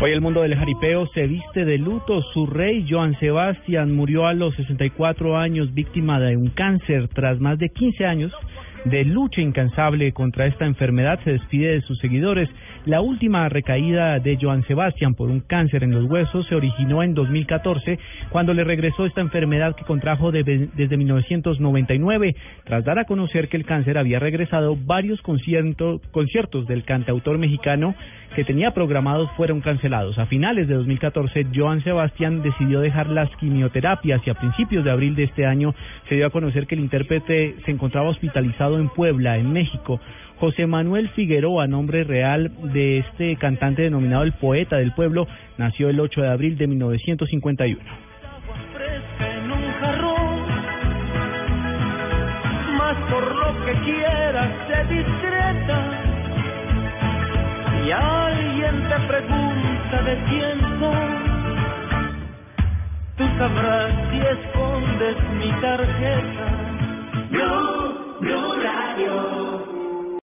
Hoy el mundo del jaripeo se viste de luto. Su rey, Joan Sebastián, murió a los 64 años víctima de un cáncer tras más de 15 años de lucha incansable contra esta enfermedad. Se despide de sus seguidores. La última recaída de Joan Sebastián por un cáncer en los huesos se originó en 2014 cuando le regresó esta enfermedad que contrajo desde 1999. Tras dar a conocer que el cáncer había regresado, varios conciertos del cantautor mexicano que tenía programados fueron cancelados. A finales de 2014, Joan Sebastián decidió dejar las quimioterapias y a principios de abril de este año se dio a conocer que el intérprete se encontraba hospitalizado en Puebla, en México. José Manuel Figueroa, nombre real de este cantante denominado el poeta del pueblo, nació el 8 de abril de 1951. Más por lo que quieras, discreta y alguien te pregunta de quién soy, tú sabrás si escondes mi tarjeta.